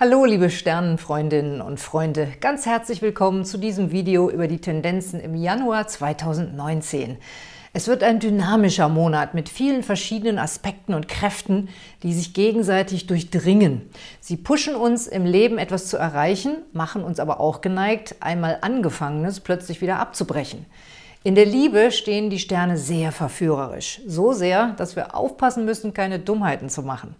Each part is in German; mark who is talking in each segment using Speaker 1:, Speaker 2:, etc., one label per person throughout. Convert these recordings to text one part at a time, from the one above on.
Speaker 1: Hallo liebe Sternenfreundinnen und Freunde, ganz herzlich willkommen zu diesem Video über die Tendenzen im Januar 2019. Es wird ein dynamischer Monat mit vielen verschiedenen Aspekten und Kräften, die sich gegenseitig durchdringen. Sie pushen uns im Leben etwas zu erreichen, machen uns aber auch geneigt, einmal Angefangenes plötzlich wieder abzubrechen. In der Liebe stehen die Sterne sehr verführerisch. So sehr, dass wir aufpassen müssen, keine Dummheiten zu machen.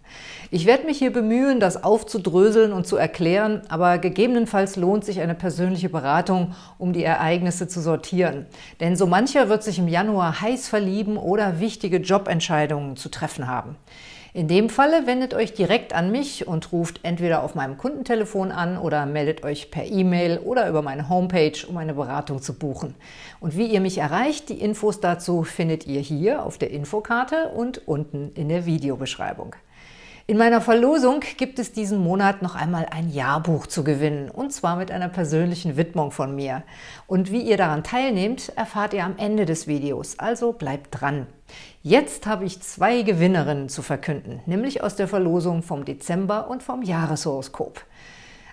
Speaker 1: Ich werde mich hier bemühen, das aufzudröseln und zu erklären, aber gegebenenfalls lohnt sich eine persönliche Beratung, um die Ereignisse zu sortieren. Denn so mancher wird sich im Januar heiß verlieben oder wichtige Jobentscheidungen zu treffen haben. In dem Falle wendet euch direkt an mich und ruft entweder auf meinem Kundentelefon an oder meldet euch per E-Mail oder über meine Homepage, um eine Beratung zu buchen. Und wie ihr mich erreicht, die Infos dazu findet ihr hier auf der Infokarte und unten in der Videobeschreibung. In meiner Verlosung gibt es diesen Monat noch einmal ein Jahrbuch zu gewinnen, und zwar mit einer persönlichen Widmung von mir. Und wie ihr daran teilnehmt, erfahrt ihr am Ende des Videos, also bleibt dran. Jetzt habe ich zwei Gewinnerinnen zu verkünden, nämlich aus der Verlosung vom Dezember und vom Jahreshoroskop.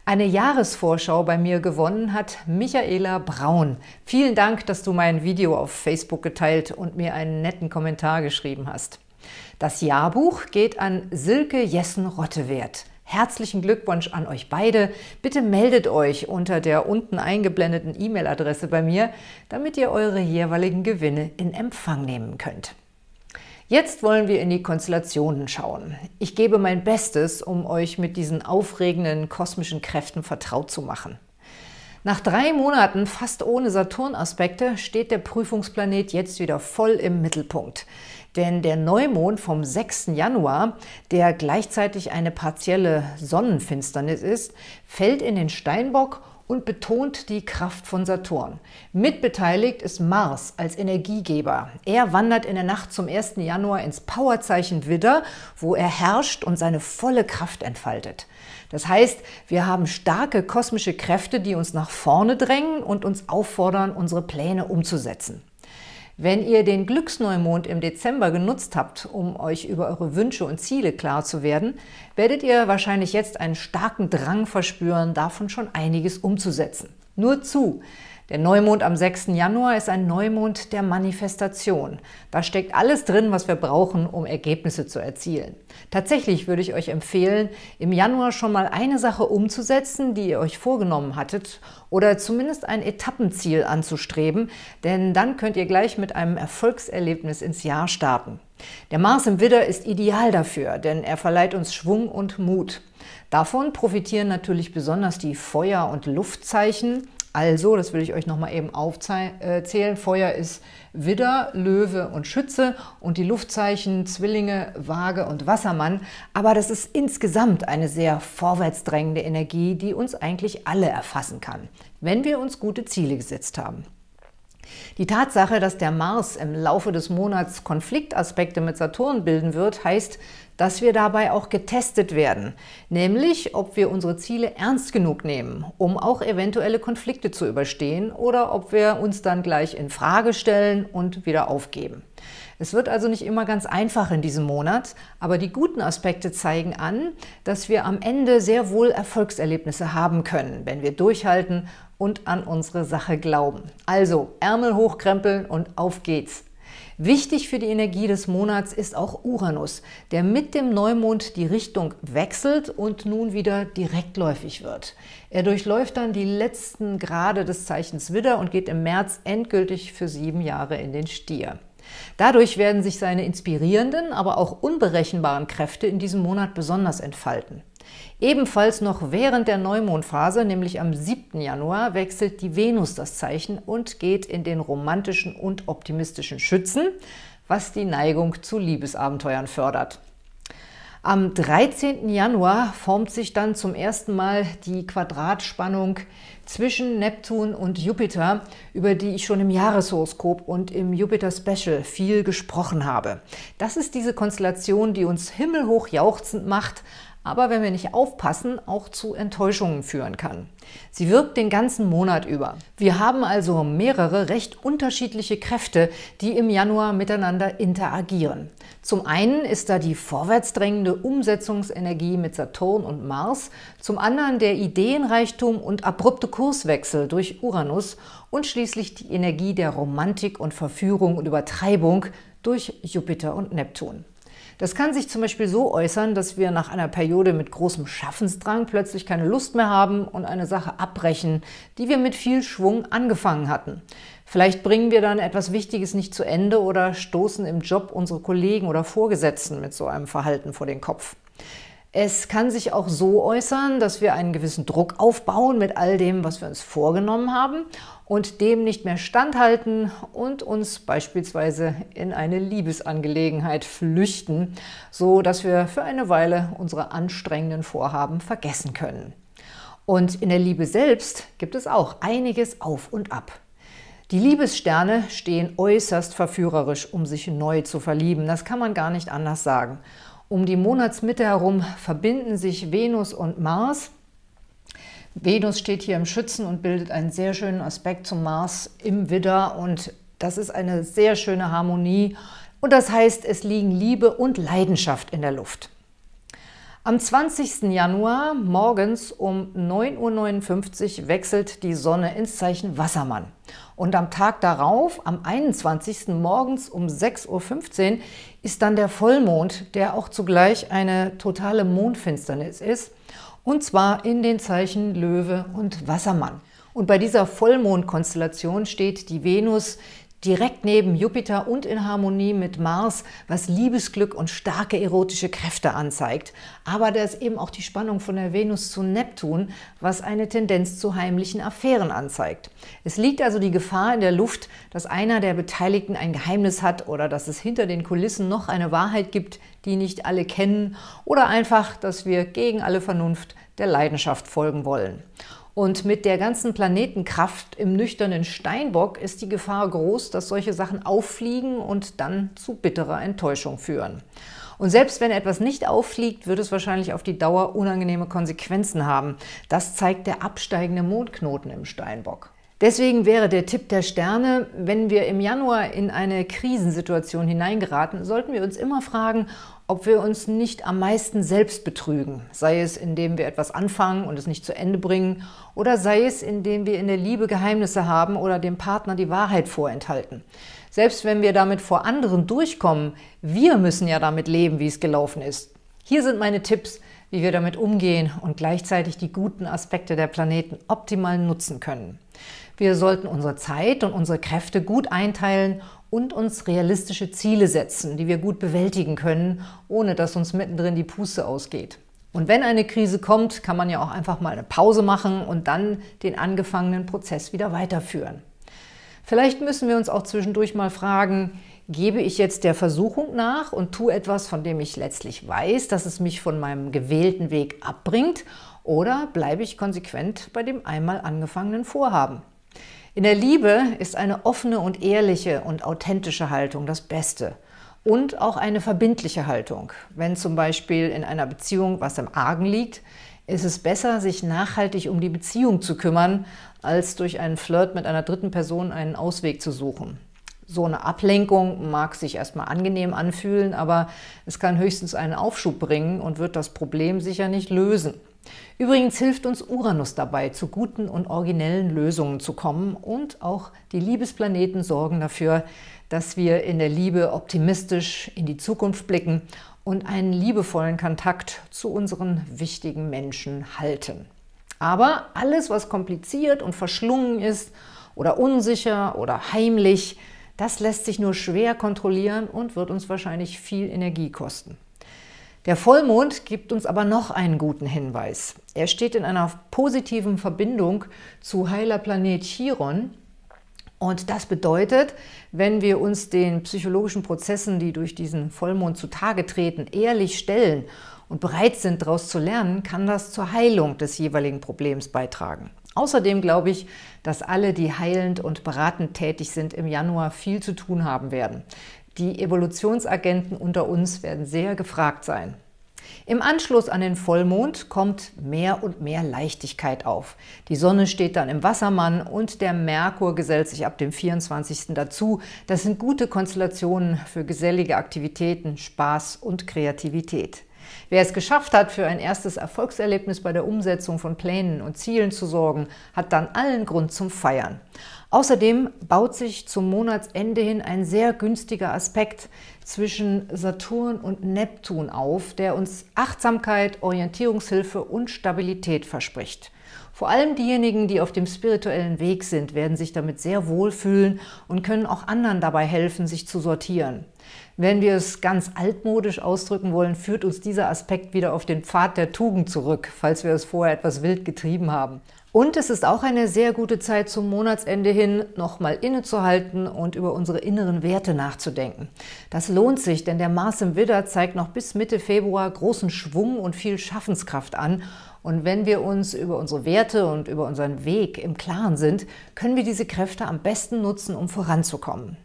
Speaker 1: Eine Jahresvorschau bei mir gewonnen hat Michaela Braun. Vielen Dank, dass du mein Video auf Facebook geteilt und mir einen netten Kommentar geschrieben hast. Das Jahrbuch geht an Silke Jessen-Rottewert. Herzlichen Glückwunsch an euch beide. Bitte meldet euch unter der unten eingeblendeten E-Mail-Adresse bei mir, damit ihr eure jeweiligen Gewinne in Empfang nehmen könnt. Jetzt wollen wir in die Konstellationen schauen. Ich gebe mein Bestes, um euch mit diesen aufregenden kosmischen Kräften vertraut zu machen. Nach drei Monaten fast ohne Saturn-Aspekte steht der Prüfungsplanet jetzt wieder voll im Mittelpunkt. Denn der Neumond vom 6. Januar, der gleichzeitig eine partielle Sonnenfinsternis ist, fällt in den Steinbock und betont die Kraft von Saturn. Mitbeteiligt ist Mars als Energiegeber. Er wandert in der Nacht zum 1. Januar ins Powerzeichen Widder, wo er herrscht und seine volle Kraft entfaltet. Das heißt, wir haben starke kosmische Kräfte, die uns nach vorne drängen und uns auffordern, unsere Pläne umzusetzen. Wenn ihr den Glücksneumond im Dezember genutzt habt, um euch über eure Wünsche und Ziele klar zu werden, werdet ihr wahrscheinlich jetzt einen starken Drang verspüren, davon schon einiges umzusetzen. Nur zu! Der Neumond am 6. Januar ist ein Neumond der Manifestation. Da steckt alles drin, was wir brauchen, um Ergebnisse zu erzielen. Tatsächlich würde ich euch empfehlen, im Januar schon mal eine Sache umzusetzen, die ihr euch vorgenommen hattet, oder zumindest ein Etappenziel anzustreben, denn dann könnt ihr gleich mit einem Erfolgserlebnis ins Jahr starten. Der Mars im Widder ist ideal dafür, denn er verleiht uns Schwung und Mut. Davon profitieren natürlich besonders die Feuer- und Luftzeichen, also, das will ich euch nochmal eben aufzählen. Feuer ist Widder, Löwe und Schütze und die Luftzeichen Zwillinge, Waage und Wassermann. Aber das ist insgesamt eine sehr vorwärtsdrängende Energie, die uns eigentlich alle erfassen kann, wenn wir uns gute Ziele gesetzt haben. Die Tatsache, dass der Mars im Laufe des Monats Konfliktaspekte mit Saturn bilden wird, heißt, dass wir dabei auch getestet werden, nämlich ob wir unsere Ziele ernst genug nehmen, um auch eventuelle Konflikte zu überstehen oder ob wir uns dann gleich in Frage stellen und wieder aufgeben. Es wird also nicht immer ganz einfach in diesem Monat, aber die guten Aspekte zeigen an, dass wir am Ende sehr wohl Erfolgserlebnisse haben können, wenn wir durchhalten und an unsere Sache glauben. Also Ärmel hochkrempeln und auf geht's! Wichtig für die Energie des Monats ist auch Uranus, der mit dem Neumond die Richtung wechselt und nun wieder direktläufig wird. Er durchläuft dann die letzten Grade des Zeichens Widder und geht im März endgültig für sieben Jahre in den Stier. Dadurch werden sich seine inspirierenden, aber auch unberechenbaren Kräfte in diesem Monat besonders entfalten. Ebenfalls noch während der Neumondphase, nämlich am 7. Januar, wechselt die Venus das Zeichen und geht in den romantischen und optimistischen Schützen, was die Neigung zu Liebesabenteuern fördert. Am 13. Januar formt sich dann zum ersten Mal die Quadratspannung zwischen Neptun und Jupiter, über die ich schon im Jahreshoroskop und im Jupiter Special viel gesprochen habe. Das ist diese Konstellation, die uns himmelhoch jauchzend macht, aber wenn wir nicht aufpassen, auch zu Enttäuschungen führen kann. Sie wirkt den ganzen Monat über. Wir haben also mehrere recht unterschiedliche Kräfte, die im Januar miteinander interagieren. Zum einen ist da die vorwärtsdrängende Umsetzungsenergie mit Saturn und Mars, zum anderen der Ideenreichtum und abrupte Kurswechsel durch Uranus und schließlich die Energie der Romantik und Verführung und Übertreibung durch Jupiter und Neptun. Das kann sich zum Beispiel so äußern, dass wir nach einer Periode mit großem Schaffensdrang plötzlich keine Lust mehr haben und eine Sache abbrechen, die wir mit viel Schwung angefangen hatten. Vielleicht bringen wir dann etwas Wichtiges nicht zu Ende oder stoßen im Job unsere Kollegen oder Vorgesetzten mit so einem Verhalten vor den Kopf. Es kann sich auch so äußern, dass wir einen gewissen Druck aufbauen mit all dem, was wir uns vorgenommen haben und dem nicht mehr standhalten und uns beispielsweise in eine Liebesangelegenheit flüchten, so dass wir für eine Weile unsere anstrengenden Vorhaben vergessen können. Und in der Liebe selbst gibt es auch einiges auf und ab. Die Liebessterne stehen äußerst verführerisch, um sich neu zu verlieben. Das kann man gar nicht anders sagen. Um die Monatsmitte herum verbinden sich Venus und Mars. Venus steht hier im Schützen und bildet einen sehr schönen Aspekt zum Mars im Widder und das ist eine sehr schöne Harmonie und das heißt, es liegen Liebe und Leidenschaft in der Luft. Am 20. Januar morgens um 9.59 Uhr wechselt die Sonne ins Zeichen Wassermann. Und am Tag darauf, am 21. morgens um 6.15 Uhr, ist dann der Vollmond, der auch zugleich eine totale Mondfinsternis ist, und zwar in den Zeichen Löwe und Wassermann. Und bei dieser Vollmondkonstellation steht die Venus direkt neben Jupiter und in Harmonie mit Mars, was Liebesglück und starke erotische Kräfte anzeigt. Aber da ist eben auch die Spannung von der Venus zu Neptun, was eine Tendenz zu heimlichen Affären anzeigt. Es liegt also die Gefahr in der Luft, dass einer der Beteiligten ein Geheimnis hat oder dass es hinter den Kulissen noch eine Wahrheit gibt, die nicht alle kennen oder einfach, dass wir gegen alle Vernunft der Leidenschaft folgen wollen. Und mit der ganzen Planetenkraft im nüchternen Steinbock ist die Gefahr groß, dass solche Sachen auffliegen und dann zu bitterer Enttäuschung führen. Und selbst wenn etwas nicht auffliegt, wird es wahrscheinlich auf die Dauer unangenehme Konsequenzen haben. Das zeigt der absteigende Mondknoten im Steinbock. Deswegen wäre der Tipp der Sterne, wenn wir im Januar in eine Krisensituation hineingeraten, sollten wir uns immer fragen, ob wir uns nicht am meisten selbst betrügen, sei es indem wir etwas anfangen und es nicht zu Ende bringen, oder sei es indem wir in der Liebe Geheimnisse haben oder dem Partner die Wahrheit vorenthalten. Selbst wenn wir damit vor anderen durchkommen, wir müssen ja damit leben, wie es gelaufen ist. Hier sind meine Tipps, wie wir damit umgehen und gleichzeitig die guten Aspekte der Planeten optimal nutzen können. Wir sollten unsere Zeit und unsere Kräfte gut einteilen und uns realistische Ziele setzen, die wir gut bewältigen können, ohne dass uns mittendrin die Puste ausgeht. Und wenn eine Krise kommt, kann man ja auch einfach mal eine Pause machen und dann den angefangenen Prozess wieder weiterführen. Vielleicht müssen wir uns auch zwischendurch mal fragen, gebe ich jetzt der Versuchung nach und tue etwas, von dem ich letztlich weiß, dass es mich von meinem gewählten Weg abbringt, oder bleibe ich konsequent bei dem einmal angefangenen Vorhaben? In der Liebe ist eine offene und ehrliche und authentische Haltung das Beste. Und auch eine verbindliche Haltung. Wenn zum Beispiel in einer Beziehung was im Argen liegt, ist es besser, sich nachhaltig um die Beziehung zu kümmern, als durch einen Flirt mit einer dritten Person einen Ausweg zu suchen. So eine Ablenkung mag sich erstmal angenehm anfühlen, aber es kann höchstens einen Aufschub bringen und wird das Problem sicher nicht lösen. Übrigens hilft uns Uranus dabei, zu guten und originellen Lösungen zu kommen und auch die Liebesplaneten sorgen dafür, dass wir in der Liebe optimistisch in die Zukunft blicken und einen liebevollen Kontakt zu unseren wichtigen Menschen halten. Aber alles, was kompliziert und verschlungen ist oder unsicher oder heimlich, das lässt sich nur schwer kontrollieren und wird uns wahrscheinlich viel Energie kosten. Der Vollmond gibt uns aber noch einen guten Hinweis. Er steht in einer positiven Verbindung zu heiler Planet Chiron. Und das bedeutet, wenn wir uns den psychologischen Prozessen, die durch diesen Vollmond zutage treten, ehrlich stellen und bereit sind, daraus zu lernen, kann das zur Heilung des jeweiligen Problems beitragen. Außerdem glaube ich, dass alle, die heilend und beratend tätig sind, im Januar viel zu tun haben werden. Die Evolutionsagenten unter uns werden sehr gefragt sein. Im Anschluss an den Vollmond kommt mehr und mehr Leichtigkeit auf. Die Sonne steht dann im Wassermann und der Merkur gesellt sich ab dem 24. dazu. Das sind gute Konstellationen für gesellige Aktivitäten, Spaß und Kreativität. Wer es geschafft hat, für ein erstes Erfolgserlebnis bei der Umsetzung von Plänen und Zielen zu sorgen, hat dann allen Grund zum Feiern. Außerdem baut sich zum Monatsende hin ein sehr günstiger Aspekt zwischen Saturn und Neptun auf, der uns Achtsamkeit, Orientierungshilfe und Stabilität verspricht. Vor allem diejenigen, die auf dem spirituellen Weg sind, werden sich damit sehr wohlfühlen und können auch anderen dabei helfen, sich zu sortieren. Wenn wir es ganz altmodisch ausdrücken wollen, führt uns dieser Aspekt wieder auf den Pfad der Tugend zurück, falls wir es vorher etwas wild getrieben haben. Und es ist auch eine sehr gute Zeit zum Monatsende hin, nochmal innezuhalten und über unsere inneren Werte nachzudenken. Das lohnt sich, denn der Mars im Widder zeigt noch bis Mitte Februar großen Schwung und viel Schaffenskraft an. Und wenn wir uns über unsere Werte und über unseren Weg im Klaren sind, können wir diese Kräfte am besten nutzen, um voranzukommen.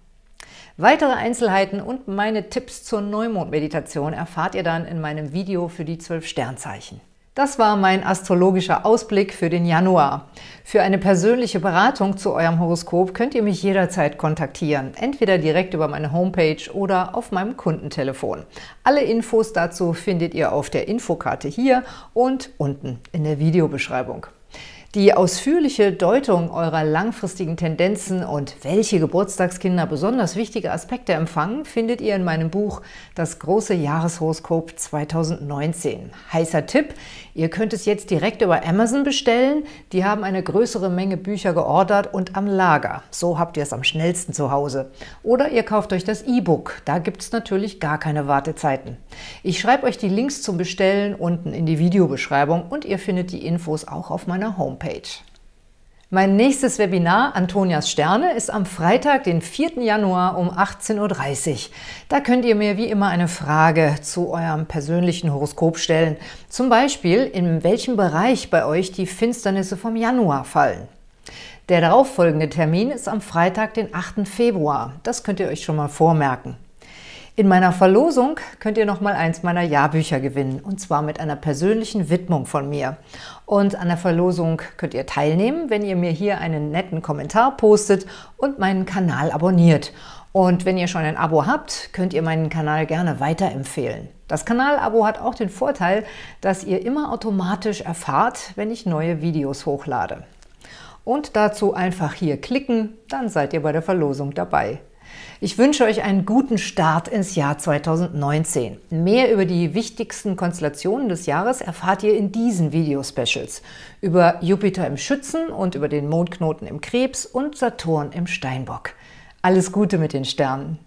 Speaker 1: Weitere Einzelheiten und meine Tipps zur Neumondmeditation erfahrt ihr dann in meinem Video für die zwölf Sternzeichen. Das war mein astrologischer Ausblick für den Januar. Für eine persönliche Beratung zu eurem Horoskop könnt ihr mich jederzeit kontaktieren, entweder direkt über meine Homepage oder auf meinem Kundentelefon. Alle Infos dazu findet ihr auf der Infokarte hier und unten in der Videobeschreibung. Die ausführliche Deutung eurer langfristigen Tendenzen und welche Geburtstagskinder besonders wichtige Aspekte empfangen, findet ihr in meinem Buch Das große Jahreshoroskop 2019. Heißer Tipp, ihr könnt es jetzt direkt über Amazon bestellen. Die haben eine größere Menge Bücher geordert und am Lager. So habt ihr es am schnellsten zu Hause. Oder ihr kauft euch das E-Book. Da gibt es natürlich gar keine Wartezeiten. Ich schreibe euch die Links zum Bestellen unten in die Videobeschreibung und ihr findet die Infos auch auf meiner Homepage. Homepage. Mein nächstes Webinar Antonias Sterne ist am Freitag, den 4. Januar um 18.30 Uhr. Da könnt ihr mir wie immer eine Frage zu eurem persönlichen Horoskop stellen. Zum Beispiel, in welchem Bereich bei euch die Finsternisse vom Januar fallen. Der darauffolgende Termin ist am Freitag, den 8. Februar. Das könnt ihr euch schon mal vormerken. In meiner Verlosung könnt ihr noch mal eins meiner Jahrbücher gewinnen, und zwar mit einer persönlichen Widmung von mir. Und an der Verlosung könnt ihr teilnehmen, wenn ihr mir hier einen netten Kommentar postet und meinen Kanal abonniert. Und wenn ihr schon ein Abo habt, könnt ihr meinen Kanal gerne weiterempfehlen. Das Kanalabo hat auch den Vorteil, dass ihr immer automatisch erfahrt, wenn ich neue Videos hochlade. Und dazu einfach hier klicken, dann seid ihr bei der Verlosung dabei. Ich wünsche euch einen guten Start ins Jahr 2019. Mehr über die wichtigsten Konstellationen des Jahres erfahrt ihr in diesen Video-Specials. Über Jupiter im Schützen und über den Mondknoten im Krebs und Saturn im Steinbock. Alles Gute mit den Sternen!